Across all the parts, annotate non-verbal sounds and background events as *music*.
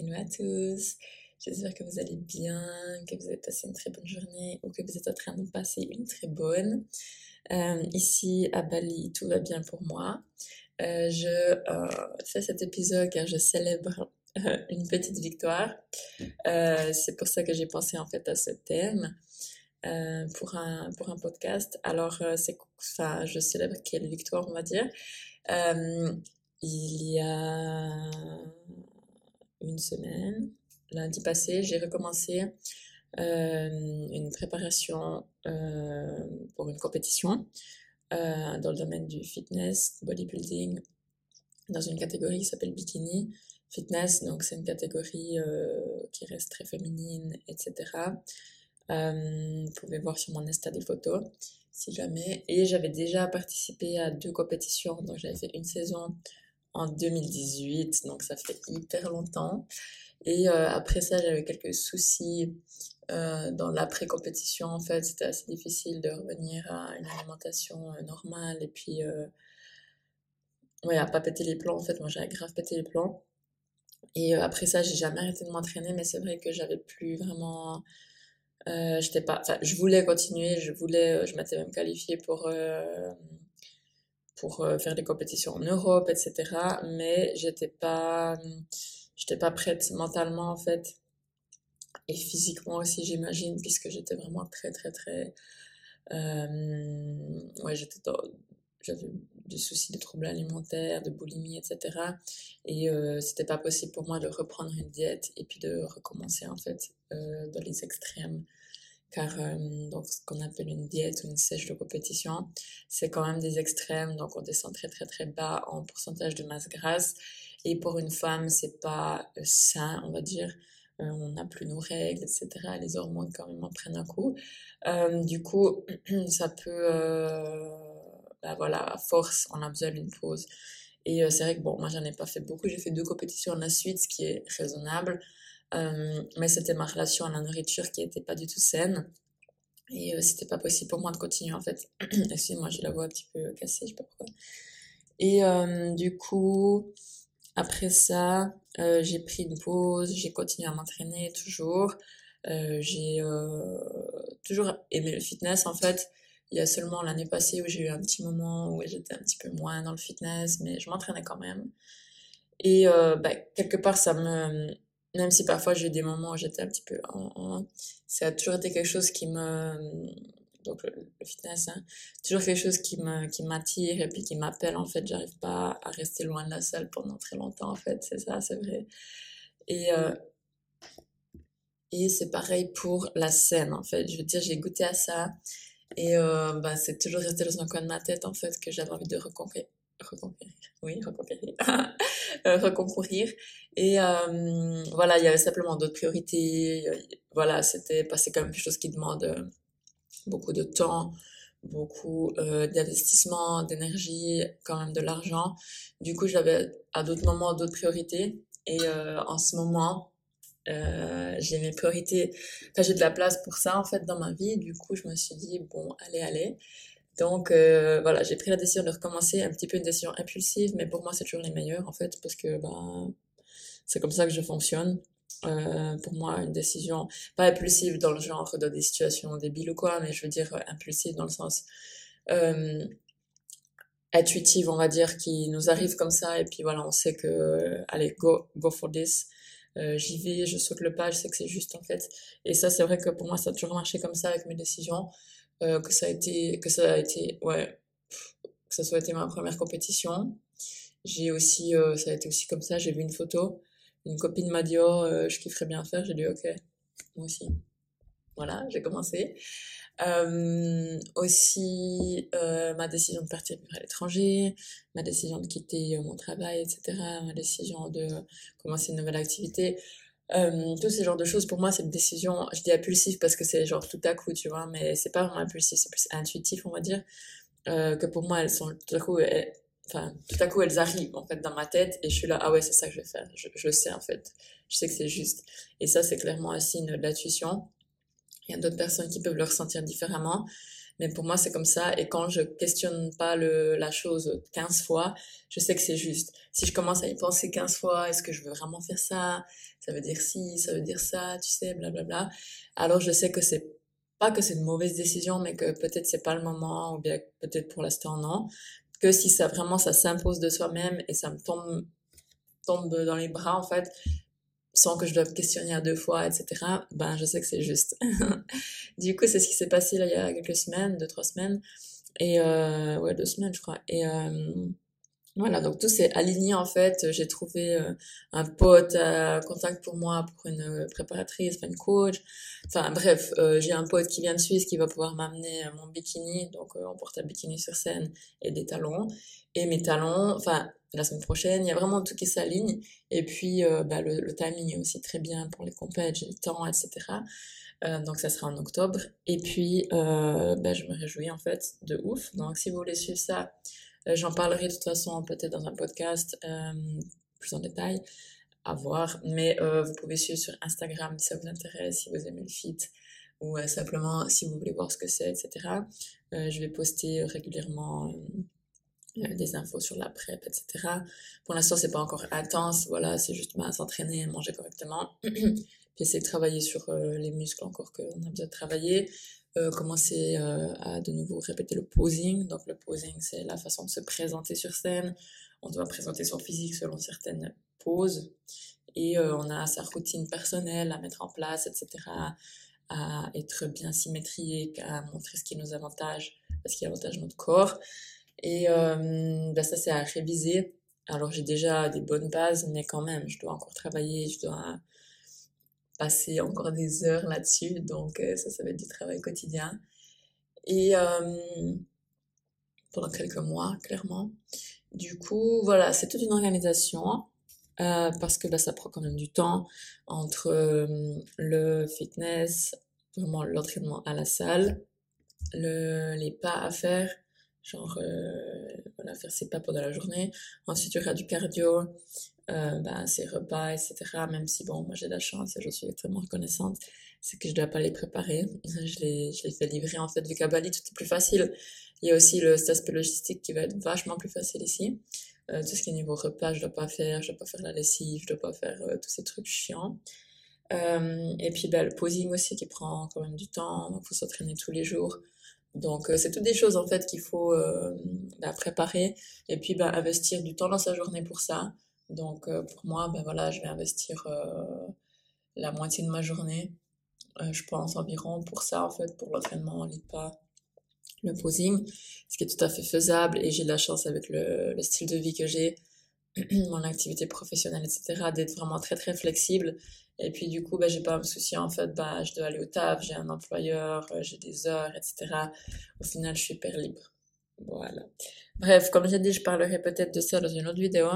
À tous, j'espère que vous allez bien, que vous avez passé une très bonne journée ou que vous êtes en train de passer une très bonne. Euh, ici à Bali, tout va bien pour moi. Euh, je euh, fais cet épisode car je célèbre une petite victoire. C'est pour ça que j'ai pensé en fait à ce thème. pour, un, pour un podcast. Alors, je célèbre quelle victoire, on va dire. il y a une semaine, lundi passé, j'ai recommencé euh, une préparation euh, pour une compétition euh, dans le domaine du fitness, bodybuilding, dans une catégorie qui s'appelle bikini fitness. Donc c'est une catégorie qui reste très féminine, etc. vous pouvez voir sur mon Insta des photos si jamais. Et j'avais déjà participé à deux compétitions. Donc j'avais fait une saison en 2018, donc ça fait hyper longtemps. Et euh, après ça, j'avais quelques soucis euh, dans l'après-compétition. En fait, c'était assez difficile de revenir à une alimentation euh, normale et puis, ouais, à pas péter les plans. En fait, moi, j'avais grave pété les plans. Et après ça, j'ai jamais arrêté de m'entraîner, mais c'est vrai que j'avais plus vraiment. j'étais pas. Enfin, je voulais continuer, je voulais. Je m'étais même qualifiée pour pour euh, faire des compétitions en Europe, etc. Mais j'étais pas, j'étais pas prête mentalement en fait et physiquement aussi j'imagine puisque j'étais vraiment très très très euh, ouais j'étais j'avais des soucis de troubles alimentaires de boulimie etc et euh, c'était pas possible pour moi de reprendre une diète et puis de recommencer en fait euh, dans les extrêmes car euh, donc ce qu'on appelle une diète ou une sèche de compétition, c'est quand même des extrêmes, donc on descend très très très bas en pourcentage de masse grasse. Et pour une femme, c'est pas euh, sain, on va dire. Euh, on n'a plus nos règles, etc. Les hormones quand même en prennent un coup. du coup, *clears throat* ça peut, bah voilà, à force, on a besoin d'une pause. Et c'est vrai que bon, moi j'en ai pas fait beaucoup. J'ai fait deux compétitions à la suite, ce qui est raisonnable. Euh, mais c'était ma relation à la nourriture qui n'était pas du tout saine. Et euh, c'était pas possible pour moi de continuer en fait. *clears throat* Excusez-moi, j'ai la voix un petit peu cassée, je sais pas pourquoi. Et euh, du coup, après ça, j'ai pris une pause, j'ai continué à m'entraîner toujours. j'ai toujours aimé le fitness en fait. Il y a seulement l'année passée où j'ai eu un petit moment où j'étais un petit peu moins dans le fitness, mais je m'entraînais quand même. Et bah, quelque part, ça me, même si parfois j'ai eu des moments où j'étais un petit peu en, ça a toujours été quelque chose qui me donc le, fitness hein, toujours quelque chose qui me qui m'attire et puis qui m'appelle en fait. J'arrive pas à rester loin de la salle pendant très longtemps en fait c'est ça c'est vrai. Et euh, et c'est pareil pour la scène en fait. Je veux dire j'ai goûté à ça et euh, bah, c'est toujours resté dans un coin de ma tête en fait que j'avais envie de reconquérir reconquérir oui reconquérir *laughs* Euh, reconcourir. Et euh, voilà, il y avait simplement d'autres priorités. Voilà, c'était passé quand même quelque chose qui demande euh, beaucoup de temps, beaucoup d'investissement, d'énergie, quand même de l'argent. Du coup, j'avais à d'autres moments d'autres priorités. Et en ce moment, j'ai mes priorités. Enfin, j'ai de la place pour ça en fait dans ma vie. Du coup, je me suis dit bon, allez, allez. Donc euh, voilà, j'ai pris la décision de recommencer, un petit peu une décision impulsive, mais pour moi c'est toujours les meilleures en fait, parce que ben, c'est comme ça que je fonctionne. Euh, pour moi, une décision, pas impulsive dans le genre de des situations débiles ou quoi, mais je veux dire impulsive dans le sens euh, intuitive, on va dire, qui nous arrive comme ça, et puis voilà, on sait que, allez, go, go for this. Euh, j'y vais, je saute le pas, je sais que c'est juste en fait. Et ça, c'est vrai que pour moi, ça a toujours marché comme ça avec mes décisions. Euh, que ça a été, que ça a été, ouais, que ça soit été ma première compétition. J'ai aussi, euh, ça a été aussi comme ça, j'ai vu une photo, une copine m'a dit, oh, euh, je kifferais bien faire, j'ai dit, ok, moi aussi. Voilà, j'ai commencé. Euh, aussi euh, ma décision de partir vivre à l'étranger, ma décision de quitter mon travail, etc., ma décision de commencer une nouvelle activité. Euh, tous ces genres de choses, pour moi, c'est une décision, je dis impulsif parce que c'est genre tout à coup, tu vois, mais c'est pas vraiment impulsif, c'est plus intuitif, on va dire, euh, que pour moi, elles sont tout à coup, enfin, tout à coup, elles arrivent, en fait, dans ma tête, et je suis là, ah ouais, c'est ça que je vais faire, je, je sais, en fait, je sais que c'est juste. Et ça, c'est clairement un signe de l'intuition. Il y a d'autres personnes qui peuvent le ressentir différemment. Mais pour moi, c'est comme ça. Et quand je questionne pas le, la chose 15 fois, je sais que c'est juste. Si je commence à y penser 15 fois, est-ce que je veux vraiment faire ça? Ça veut dire si, ça veut dire ça, tu sais, blablabla. Alors je sais que c'est pas que c'est une mauvaise décision, mais que peut-être c'est pas le moment, ou bien peut-être pour l'instant non. Que si ça vraiment ça s'impose de soi-même et ça me tombe tombe dans les bras en fait, sans que je doive questionner à deux fois, etc., ben je sais que c'est juste. *laughs* du coup, c'est ce qui s'est passé il y a quelques semaines, deux, trois semaines. Et euh, ouais, deux semaines, je crois. Et euh, voilà, donc tout s'est aligné en fait. J'ai trouvé euh, un pote à contact pour moi, pour une préparatrice, une coach. Enfin bref, j'ai un pote qui vient de Suisse qui va pouvoir m'amener mon bikini. Donc on porte un bikini sur scène et des talons. Et mes talons, enfin la semaine prochaine, il y a vraiment tout qui s'aligne. Et puis bah, le, le, timing est aussi très bien pour les compètes, j'ai le temps, etc. Euh, donc ça sera en octobre. Et puis euh, bah, je me réjouis en fait de ouf. Donc si vous voulez suivre ça, euh, j'en parlerai de toute façon peut-être dans un podcast euh, plus en détail à voir. Mais euh, vous pouvez suivre sur Instagram si ça vous intéresse, si vous aimez le fit ou simplement si vous voulez voir ce que c'est, etc. je vais poster régulièrement des infos sur la PrEP, etc. Pour l'instant, c'est pas encore intense, voilà, c'est juste bah, s'entraîner, manger correctement, *clears throat* puis essayer de travailler sur euh, les muscles encore qu'on a besoin de travailler, euh, commencer euh, à de nouveau répéter le posing. Donc le posing, c'est la façon de se présenter sur scène. On doit présenter son physique selon certaines poses et on a sa routine personnelle à mettre en place, etc. à être bien symétrique, à montrer ce qui nous avantage, ce qui avantage notre corps. Et ben ça, c'est à réviser. Alors, j'ai déjà des bonnes bases, mais quand même, je dois encore travailler, je dois passer encore des heures là-dessus. Donc, euh, ça, ça va être du travail quotidien. Et euh, pendant quelques mois, clairement. Du coup, voilà, c'est toute une organisation. Euh, parce que ben, ça prend quand même du temps entre le fitness, vraiment l'entraînement à la salle, le, les pas à faire, genre voilà, faire ses pas pendant la journée. Ensuite, il y aura du cardio, euh, ben, ses repas, etc. Même si, bon, moi j'ai de la chance et je suis extrêmement reconnaissante, c'est que je dois pas les préparer. Je les, je les fais livrer en fait, vu qu'à Bali tout est plus facile. Il y a aussi le, cet aspect logistique qui va être vachement plus facile ici. Euh, tout ce qui est niveau repas, je dois pas faire, je dois pas faire la lessive, je dois pas faire euh, tous ces trucs chiants. Euh, et puis ben, le posing aussi qui prend quand même du temps, donc faut s'entraîner tous les jours. Donc, c'est toutes des choses en fait qu'il faut euh, bah, préparer et puis bah, investir du temps dans sa journée pour ça. Donc, euh, pour moi, ben voilà, je vais investir euh, la moitié de ma journée, euh, je pense environ pour ça en fait, pour l'entraînement en pas le posing, ce qui est tout à fait faisable et j'ai de la chance avec le, le style de vie que j'ai, *clears throat* mon activité professionnelle, etc., d'être vraiment très très flexible et puis du coup, bah, j'ai pas à me soucier en fait, bah, je dois aller au taf, j'ai un employeur, j'ai des heures, etc. Au final, je suis hyper libre. Voilà. Bref, comme j'ai dit, je parlerai peut-être de ça dans une autre vidéo.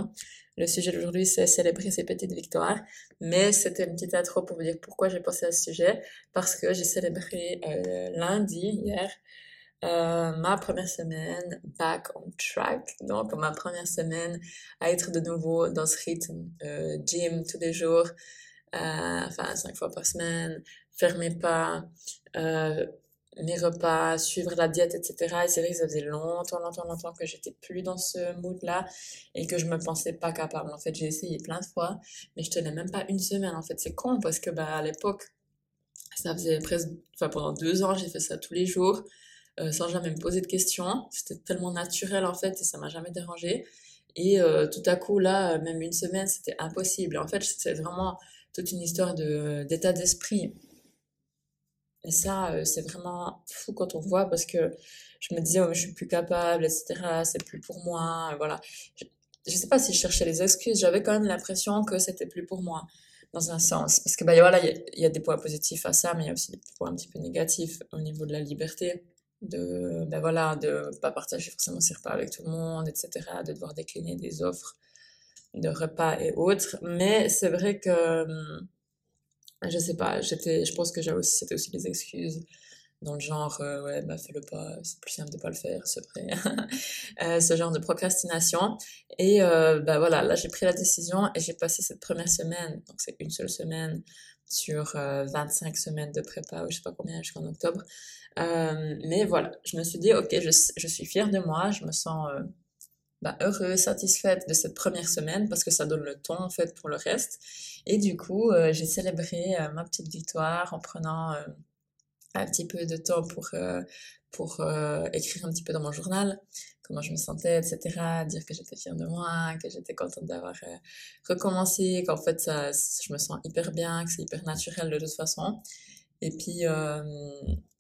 Le sujet d'aujourd'hui, c'est célébrer ses petites victoires. Mais c'était une petite intro pour vous dire pourquoi j'ai pensé à ce sujet. Parce que j'ai célébré euh, lundi, hier, euh, ma première semaine back on track. Donc, ma première semaine à être de nouveau dans ce rythme euh, gym tous les jours, euh, enfin cinq fois par semaine, faire mes pas, euh, mes repas, suivre la diète, etc. Et c'est vrai que ça faisait longtemps, longtemps, longtemps que j'étais plus dans ce mood-là et que je me pensais pas capable. En fait, j'ai essayé plein de fois, mais je tenais même pas une semaine. En fait, c'est con parce que bah à l'époque, ça faisait presque, enfin pendant deux ans, j'ai fait ça tous les jours. Euh, sans jamais me poser de questions. C'était tellement naturel en fait et ça m'a jamais dérangé. Et euh, tout à coup là, même une semaine, c'était impossible. En fait, c'est vraiment toute une histoire de d'état d'esprit. Et ça, euh, c'est vraiment fou quand on voit parce que je me disais, oh, je suis plus capable, etc. C'est plus pour moi. Voilà. Je, je sais pas si je cherchais les excuses. J'avais quand même l'impression que c'était plus pour moi dans un sens. Parce que, bah, voilà, il y, a des points positifs à ça, mais il y a aussi des points un petit peu négatifs au niveau de la liberté. De, ben voilà, de pas partager forcément ses repas avec tout le monde, etc. De devoir décliner des offres de repas et autres. Mais c'est vrai que, hum, je sais pas, j'étais, je pense que j'ai aussi, c'était aussi des excuses dans le genre, euh, ouais, bah fais-le pas, c'est plus simple de pas le faire, c'est vrai. *laughs* euh, ce genre de procrastination. Et euh, bah voilà, là j'ai pris la décision et j'ai passé cette première semaine, donc c'est une seule semaine sur 25 euh, semaines de prépa ou je sais pas combien jusqu'en octobre. Mais voilà, je me suis dit, ok, je, je suis fière de moi, je me sens bah, heureuse, satisfaite de cette première semaine parce que ça donne le ton en fait pour le reste. Et du coup, j'ai célébré ma petite victoire en prenant un petit peu de temps pour, euh, pour euh, écrire un petit peu dans mon journal comment je me sentais, etc. Dire que j'étais fière de moi, que j'étais contente d'avoir euh, recommencé, qu'en fait je me sens hyper bien, que c'est hyper naturel de toute façon. Et puis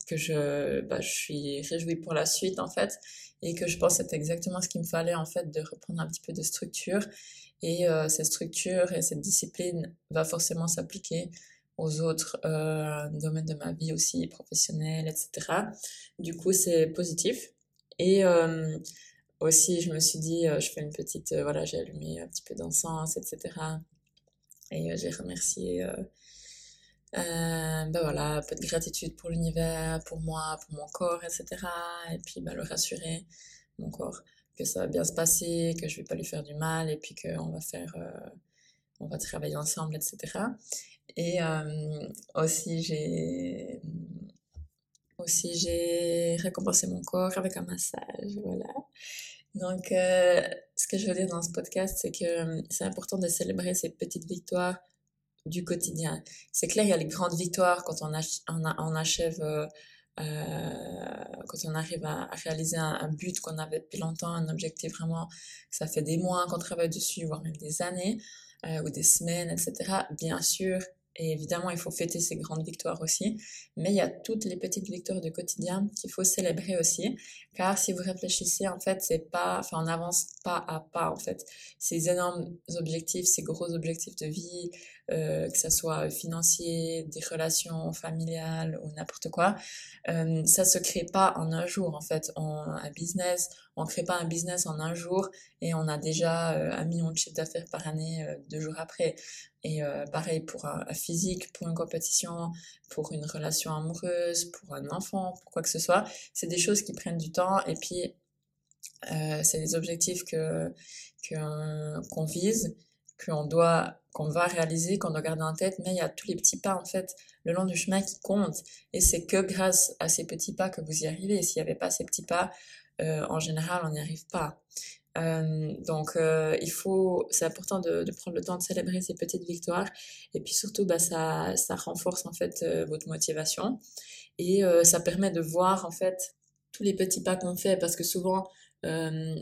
que je, bah, je suis réjouie pour la suite en fait et que je pense que c'est exactement ce qu'il me fallait en fait de reprendre un petit peu de structure et cette structure et cette discipline va forcément s'appliquer aux autres euh, domaines de ma vie aussi, professionnels, etc. Du coup, c'est positif. Et euh, aussi, je me suis dit, euh, je fais une petite, euh, voilà, j'ai allumé un petit peu d'encens, etc. Et euh, j'ai remercié, ben voilà, un peu de gratitude pour l'univers, pour moi, pour mon corps, etc. Et puis, ben, le rassurer, mon corps, que ça va bien se passer, que je vais pas lui faire du mal, et puis qu'on va faire, on va travailler ensemble, etc. Et euh, aussi, j'ai aussi j'ai récompensé mon corps avec un massage, voilà. Donc, euh, ce que je veux dire dans ce podcast, c'est que euh, c'est important de célébrer ces petites victoires du quotidien. C'est clair, il y a les grandes victoires quand on, on, achève, euh, quand on arrive à, réaliser un, un but qu'on avait depuis longtemps, un objectif vraiment, ça fait des mois qu'on travaille dessus, voire même des années euh, ou des semaines, etc. Bien sûr, et évidemment, il faut fêter ces grandes victoires aussi. Mais il y a toutes les petites victoires du quotidien qu'il faut célébrer aussi. Car si vous réfléchissez, en fait, c'est pas, enfin, on n'avance pas à pas, en fait. Ces énormes objectifs, ces gros objectifs de vie, euh, que ce soit financier, des relations familiales ou n'importe quoi, euh, ça se crée pas en un jour, en fait. On, un business, on crée pas un business en un jour et on a déjà euh, un million de chiffres d'affaires par année euh, deux jours après. Et euh, pareil pour un, physique, pour une compétition, pour une relation amoureuse, pour un enfant, pour quoi que ce soit. C'est des choses qui prennent du temps et puis euh, c'est des objectifs que qu'on vise, qu'on doit qu'on va réaliser, qu'on doit garder en tête, mais il y a tous les petits pas en fait le long du chemin qui comptent et c'est que grâce à ces petits pas que vous y arrivez. S'il n'y avait pas ces petits pas, euh, en général, on n'y arrive pas. Euh, donc, euh, il faut, c'est important de, de, prendre le temps de célébrer ces petites victoires. Et puis surtout, bah, ça, ça renforce en fait euh, votre motivation et euh, ça permet de voir en fait tous les petits pas qu'on fait parce que souvent,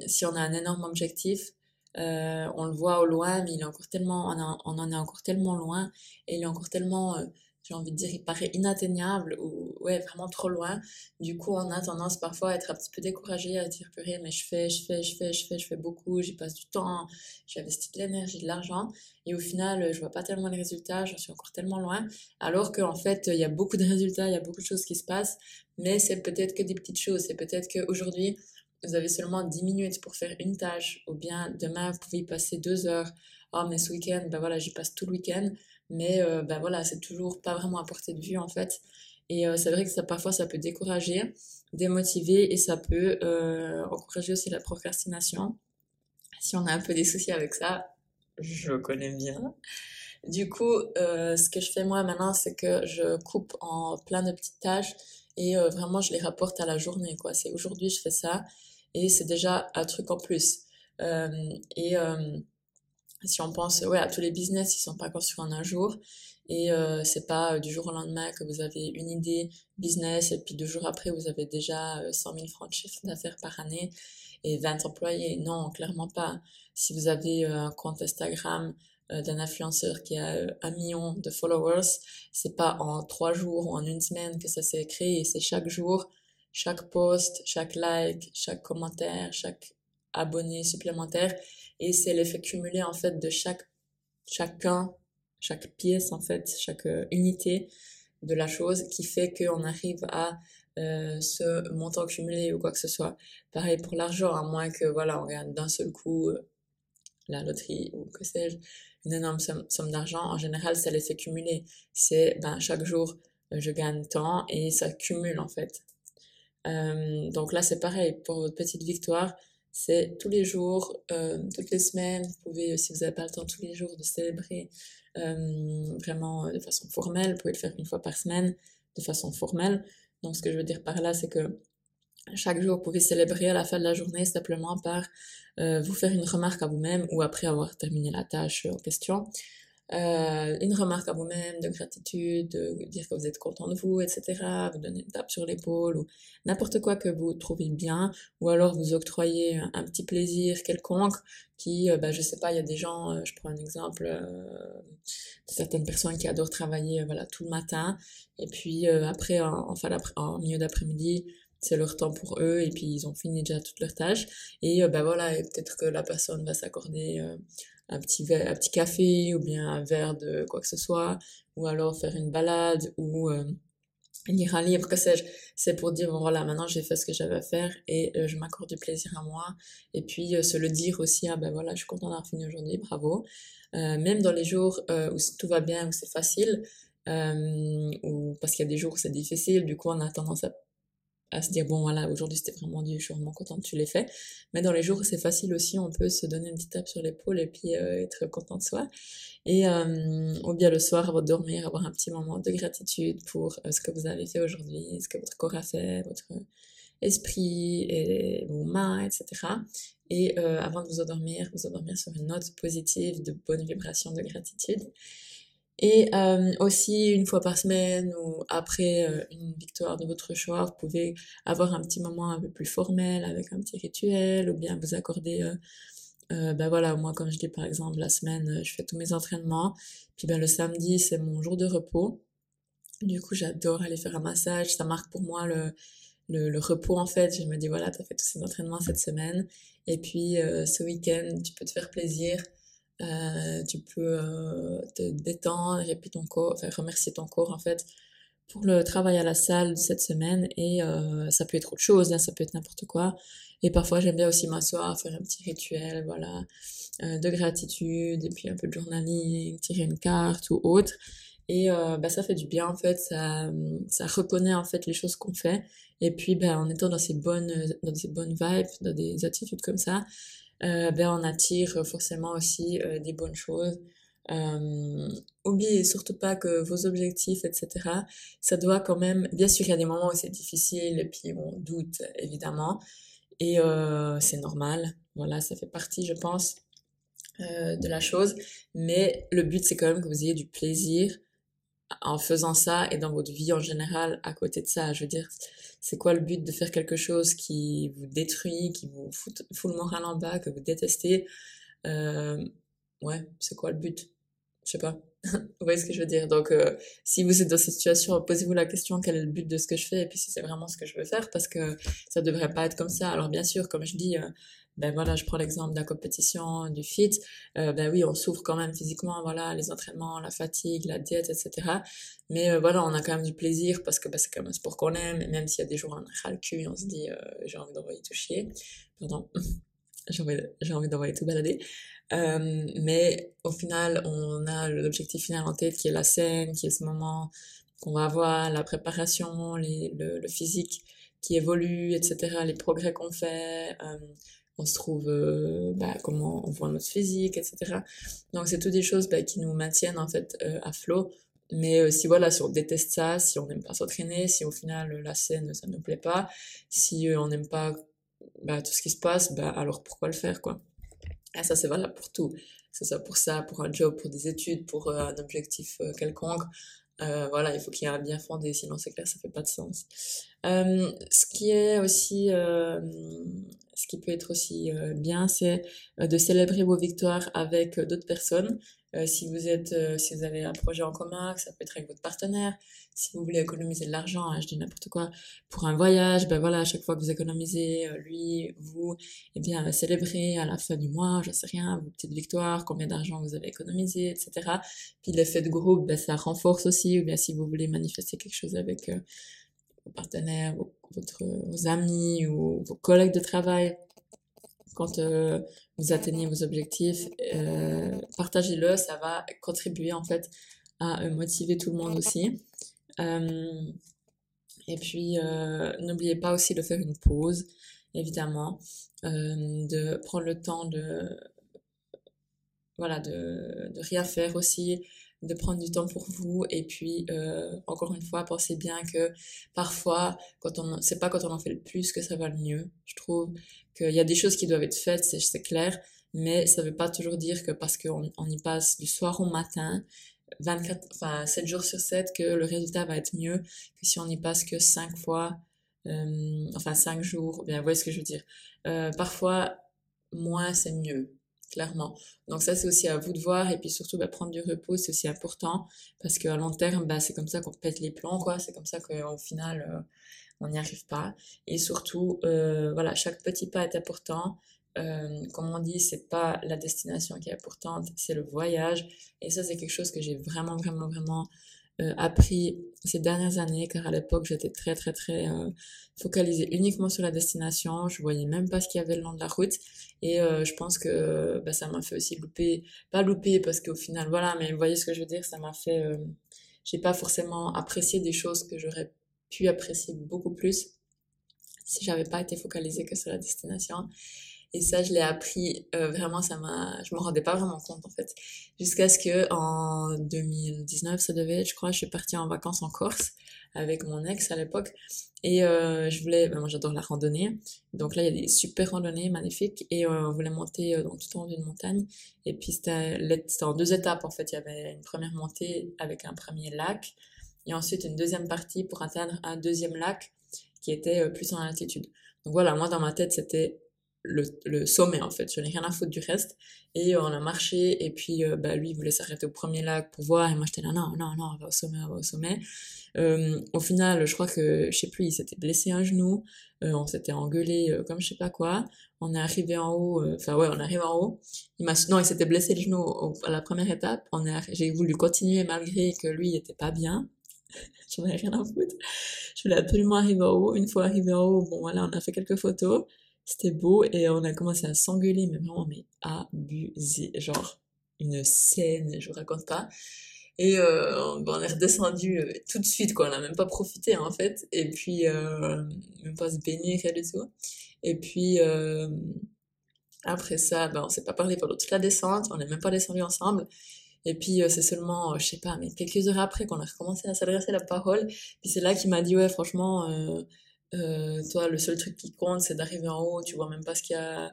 si on a un énorme objectif, on le voit au loin, mais il est encore tellement, on, on en est encore tellement loin et il est encore tellement j'ai envie de dire, il paraît inatteignable ou ouais, vraiment trop loin. Du coup, on a tendance parfois à être un petit peu découragé, à dire purée, mais je fais, je fais, je fais, je fais, je fais beaucoup, j'y passe du temps, j'investis de l'énergie, de l'argent, et au final, je vois pas tellement les résultats, j'en suis encore tellement loin. Alors qu'en fait, il y a beaucoup de résultats, il y a beaucoup de choses qui se passent, mais c'est peut-être que des petites choses. C'est peut-être qu'aujourd'hui, vous avez seulement 10 minutes pour faire une tâche, ou bien demain, vous pouvez y passer deux heures. Oh, mais ce week-end, ben voilà, j'y passe tout le week-end mais euh, ben voilà, c'est toujours pas vraiment à portée de vue en fait. Et euh, c'est vrai que ça, parfois ça peut décourager, démotiver et ça peut euh, encourager aussi la procrastination. Si on a un peu des soucis avec ça, je connais bien. Du coup, ce que je fais moi maintenant, c'est que je coupe en plein de petites tâches et vraiment je les rapporte à la journée. quoi. C'est aujourd'hui je fais ça et c'est déjà un truc en plus. Euh, et si on pense ouais, à tous les business, ils sont pas construits en un jour. Et euh, c'est pas euh, du jour au lendemain que vous avez une idée business et puis deux jours après vous avez déjà 100 euh, 000 francs de chiffre d'affaires par année et 20 employés. Non, clairement pas. Si vous avez euh, un compte Instagram d'un influenceur qui a un million de followers, c'est pas en trois jours ou en une semaine que ça s'est créé. C'est chaque jour, chaque post, chaque like, chaque commentaire, chaque abonné supplémentaire. Et c'est l'effet cumulé en fait de chaque chacun chaque pièce en fait chaque euh, unité de la chose qui fait qu'on arrive à euh, ce montant cumulé ou quoi que ce soit. Pareil pour l'argent à moins que voilà on gagne d'un seul coup euh, la loterie ou que sais-je une énorme somme, d'argent. En général c'est l'effet cumulé. C'est ben chaque jour je gagne tant et ça cumule en fait. Donc là, c'est pareil pour votre petite victoire. C'est tous les jours, toutes les semaines. Vous pouvez, si vous n'avez pas le temps tous les jours de célébrer vraiment de façon formelle, vous pouvez le faire une fois par semaine de façon formelle. Donc, ce que je veux dire par là, c'est que chaque jour, vous pouvez célébrer à la fin de la journée simplement par euh, vous faire une remarque à vous-même ou après avoir terminé la tâche en question. Euh, une remarque à vous-même de gratitude, de dire que vous êtes content de vous, etc. Vous donner une tape sur l'épaule ou n'importe quoi que vous trouvez bien, ou alors vous octroyez un, petit plaisir quelconque qui, euh, bah, je sais pas, il y a des gens, euh, je prends un exemple, euh, certaines personnes qui adorent travailler voilà tout le matin, et puis après, en, en milieu d'après-midi, c'est leur temps pour eux et puis ils ont fini déjà toutes leurs tâches. Et ben voilà peut-être que la personne va s'accorder un petit verre, un petit café ou bien un verre de quoi que ce soit ou alors faire une balade ou euh, lire un livre que sais-je. C'est pour dire bon voilà maintenant j'ai fait ce que j'avais à faire et euh, je m'accorde du plaisir à moi. Et puis euh, se le dire aussi ah ben voilà je suis content d'avoir fini aujourd'hui bravo. Même dans les jours où tout va bien où c'est facile ou parce qu'il y a des jours où c'est difficile du coup on a tendance à à se dire bon voilà aujourd'hui c'était vraiment dur je suis vraiment contente tu l'aies fait. Mais dans les jours c'est facile aussi on peut se donner une petite tape sur l'épaule et puis euh, être content de soi. Et euh, ou bien le soir avant de dormir avoir un petit moment de gratitude pour euh, ce que vous avez fait aujourd'hui ce que votre corps a fait votre esprit et vos mains etc et avant de vous endormir vous endormir sur une note positive de bonne vibration de gratitude et euh, aussi, une fois par semaine ou après euh, une victoire de votre choix, vous pouvez avoir un petit moment un peu plus formel avec un petit rituel ou bien vous accorder... Euh, ben voilà, moi comme je dis par exemple, la semaine, je fais tous mes entraînements. Puis ben le samedi, c'est mon jour de repos. Du coup, j'adore aller faire un massage. Ça marque pour moi le, le, le repos en fait. Je me dis voilà, tu as fait tous ces entraînements cette semaine. Et puis ce week-end, tu peux te faire plaisir. Euh, tu peux euh, te détendre et ton corps, enfin, remercier ton corps en fait pour le travail à la salle cette semaine et euh, ça peut être autre chose, hein, ça peut être n'importe quoi. Et parfois j'aime bien aussi m'asseoir, faire un petit rituel, voilà, de gratitude et puis un peu de journaling, tirer une carte ou autre. Et bah, ça fait du bien en fait, ça, ça reconnaît en fait les choses qu'on fait. Et puis ben, en étant dans ces bonnes, dans ces bonnes vibes, dans des attitudes comme ça, ben on attire forcément aussi euh, des bonnes choses. Euh, oubliez surtout pas que vos objectifs, etc., ça doit quand même, bien sûr, il y a des moments où c'est difficile et puis on doute, évidemment, et euh, c'est normal, voilà, ça fait partie, je pense, euh, de la chose, mais le but, c'est quand même que vous ayez du plaisir en faisant ça et dans votre vie en général à côté de ça. Je veux dire, c'est quoi le but de faire quelque chose qui vous détruit, qui vous fout, le moral en bas, que vous détestez? Euh, Ouais, c'est quoi le but? Je sais pas. *laughs* vous voyez ce que je veux dire? Donc, euh, si vous êtes dans cette situation, posez-vous la question quel est le but de ce que je fais? Et puis si c'est vraiment ce que je veux faire parce que ça devrait pas être comme ça. Alors bien sûr, comme je dis, euh, ben voilà, je prends l'exemple de la compétition, du fit, euh, ben oui, on souffre quand même physiquement, voilà, les entraînements, la fatigue, la diète, etc. Mais euh, voilà, on a quand même du plaisir parce que ben, c'est quand même un sport qu'on aime, et même s'il y a des jours on a le cul, on se dit, euh, j'ai envie d'envoyer tout chier, pardon, *laughs* j'ai envie, d'envoyer tout balader. Mais au final, on a l'objectif final en tête qui est la scène, qui est ce moment qu'on va avoir, la préparation, le, physique qui évolue, etc., les progrès qu'on fait, on se trouve, euh, bah, comment on voit notre physique, etc. Donc c'est toutes des choses bah, qui nous maintiennent en fait euh, à flot. Mais euh, si voilà, si on déteste ça, si on n'aime pas s'entraîner, si au final la scène ça nous plaît pas, si on n'aime pas bah, tout ce qui se passe, bah, alors pourquoi le faire quoi? Et ça c'est valable pour tout, que ce soit pour ça, pour un job, pour des études, pour un objectif quelconque. Voilà, il faut qu'il y ait un bien fondé, sinon c'est clair, ça fait pas de sens. ce qui est aussi ce qui peut être aussi euh, bien, c'est euh, de célébrer vos victoires avec euh, d'autres personnes. Si vous êtes, si vous avez un projet en commun, ça peut être avec votre partenaire. Si vous voulez économiser de l'argent, hein, je dis n'importe quoi, pour un voyage, ben voilà, à chaque fois que vous économisez, lui, vous, eh bien, célébrez à la fin du mois, je sais rien, vos petites victoires, combien d'argent vous avez économisé, etc. Puis l'effet de groupe, ben, ça renforce aussi, ou bien si vous voulez manifester quelque chose avec vos partenaires, vos, votre, vos amis ou vos collègues de travail, quand euh, vous atteignez vos objectifs, euh, partagez-le, ça va contribuer en fait à euh, motiver tout le monde aussi. et puis, n'oubliez pas aussi de faire une pause, évidemment, de prendre le temps de, voilà, de, de rien faire aussi, de prendre du temps pour vous et puis euh, encore une fois pensez bien que parfois quand on c'est pas quand on en fait le plus que ça va le mieux. Je trouve qu'il y a des choses qui doivent être faites c'est clair mais ça veut pas toujours dire que parce qu'on on y passe du soir au matin 24 enfin 7 jours sur 7 que le résultat va être mieux que si on y passe que 5 fois euh, enfin 5 jours. Bien vous voyez ce que je veux dire. Euh, parfois moins c'est mieux clairement. Donc ça, c'est aussi à vous de voir. Et puis surtout, bah, prendre du repos, c'est aussi important parce qu'à long terme, bah, c'est comme ça qu'on pète les plans, quoi. C'est comme ça qu'au final, euh, on n'y arrive pas. Et surtout, euh, voilà, chaque petit pas est important. Euh, comme on dit, c'est pas la destination qui est importante, c'est le voyage. Et ça, c'est quelque chose que j'ai vraiment, vraiment, vraiment appris ces dernières années, car à l'époque, j'étais très, très, très euh, focalisée uniquement sur la destination. Je voyais même pas ce qu'il y avait le long de la route. Et euh, je pense que bah, ça m'a fait aussi louper, pas louper parce qu'au final, voilà, mais vous voyez ce que je veux dire, ça m'a fait, j'ai pas forcément apprécié des choses que j'aurais pu apprécier beaucoup plus si j'avais pas été focalisée que sur la destination. Et ça, je l'ai appris, euh, vraiment, ça m'a, je me rendais pas vraiment compte, en fait. Jusqu'à ce que, en 2019, ça devait être, je crois, je suis partie en vacances en Corse avec mon ex à l'époque. Et euh, je voulais, ben, moi j'adore la randonnée. Donc là, il y a des super randonnées magnifiques. Et euh, on voulait monter euh, donc, tout en haut d'une montagne. Et puis c'était en deux étapes, en fait. Il y avait une première montée avec un premier lac. Et ensuite une deuxième partie pour atteindre un deuxième lac qui était euh, plus en altitude. Donc voilà, moi dans ma tête, c'était le, le, sommet en fait. Je n'ai rien à foutre du reste. Et euh, on a marché et puis euh, bah, lui il voulait s'arrêter au premier lac pour voir et moi j'étais là non non non on va au sommet on va au sommet. Euh, au final je crois que je sais plus il s'était blessé un genou, euh, on s'était engueulé comme je sais pas quoi. On est arrivé en haut, enfin ouais on arrive en haut. Il m'a non il s'était blessé le genou à la première étape. On est j'ai voulu continuer malgré que lui il était pas bien. *laughs* J'en ai rien à foutre. Je voulais absolument arriver en haut. Une fois arrivé en haut, bon voilà, on a fait quelques photos. C'était beau et on a commencé à s'engueuler, mais vraiment, mais abusé. Genre, une scène, je vous raconte pas. Et euh, on est redescendu euh, tout de suite, quoi. On n'a même pas profité, en fait. Et puis, euh, même pas se baigner, rien du tout. Et puis, après ça, ben, on s'est pas parlé pendant toute la descente. On n'est même pas descendu ensemble. Et puis, c'est seulement, je sais pas, mais quelques heures après qu'on a recommencé à s'adresser la parole. Puis c'est là qu'il m'a dit, ouais, franchement, euh, toi, le seul truc qui compte, c'est d'arriver en haut, tu vois même pas ce qu'il y a,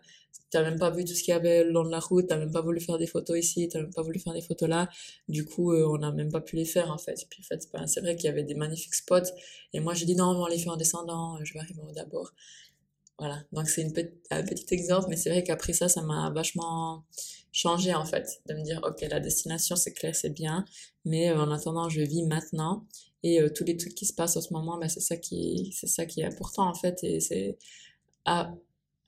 t'as même pas vu tout ce qu'il y avait le long de la route, t'as même pas voulu faire des photos ici, t'as même pas voulu faire des photos là. Du coup, euh, on n'a même pas pu les faire, en fait. Puis, en fait, c'est vrai qu'il y avait des magnifiques spots. Et moi, j'ai dit non, on les faire en descendant, je vais arriver en haut d'abord. Voilà. Donc, c'est une un petit exemple, mais c'est vrai qu'après ça, ça m'a vachement changé, en fait. De me dire, OK, la destination, c'est clair, c'est bien. Mais euh, en attendant, je vis maintenant et euh, tous les trucs qui se passent en ce moment, bah, c'est ça qui c'est ça qui est important en fait. Et c'est à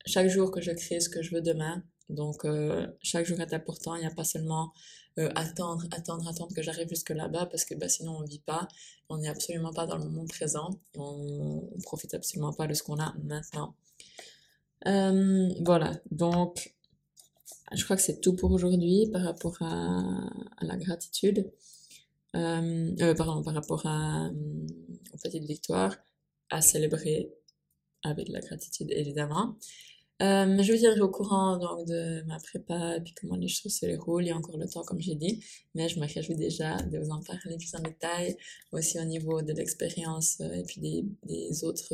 chaque jour que je crée ce que je veux demain. Donc euh, chaque jour est important, il n'y a pas seulement euh, attendre, attendre, attendre que j'arrive jusque là-bas parce que bah, sinon on vit pas, on n'est absolument pas dans le moment présent, on, on profite absolument pas de ce qu'on a maintenant. Euh, voilà, donc je crois que c'est tout pour aujourd'hui par rapport à la gratitude euh, euh, pardon, par rapport à, euh, aux petites victoires à célébrer avec la gratitude évidemment. Euh, je vous tiendrai au courant donc de ma prépa et puis comment les choses se déroulent. Il y a encore le temps comme j'ai dit, mais je me réjouis déjà de vous en parler plus en détail, aussi au niveau de l'expérience euh, et puis des, autres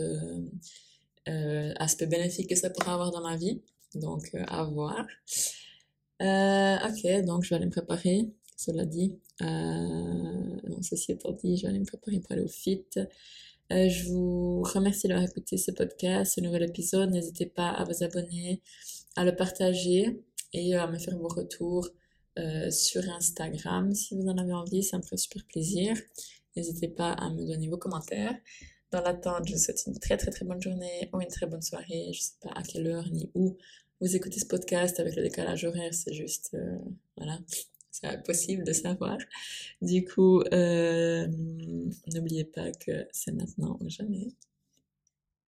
euh, aspects bénéfiques que ça pourrait avoir dans ma vie. Donc à voir. ok, donc je vais aller me préparer. Cela dit, euh, ceci étant dit, je vais aller me préparer pour aller au fit. Euh, je vous remercie d'avoir écouté ce podcast, ce nouvel épisode. N'hésitez pas à vous abonner, à le partager et à me faire vos retours euh, sur Instagram si vous en avez envie. Ça me ferait super plaisir. N'hésitez pas à me donner vos commentaires. Dans l'attente, je vous souhaite une très très très bonne journée ou une très bonne soirée. Je sais pas à quelle heure ni où vous écoutez ce podcast avec le décalage horaire. C'est juste, euh, voilà, c'est possible de savoir. Du coup, euh, n'oubliez pas que c'est maintenant ou jamais.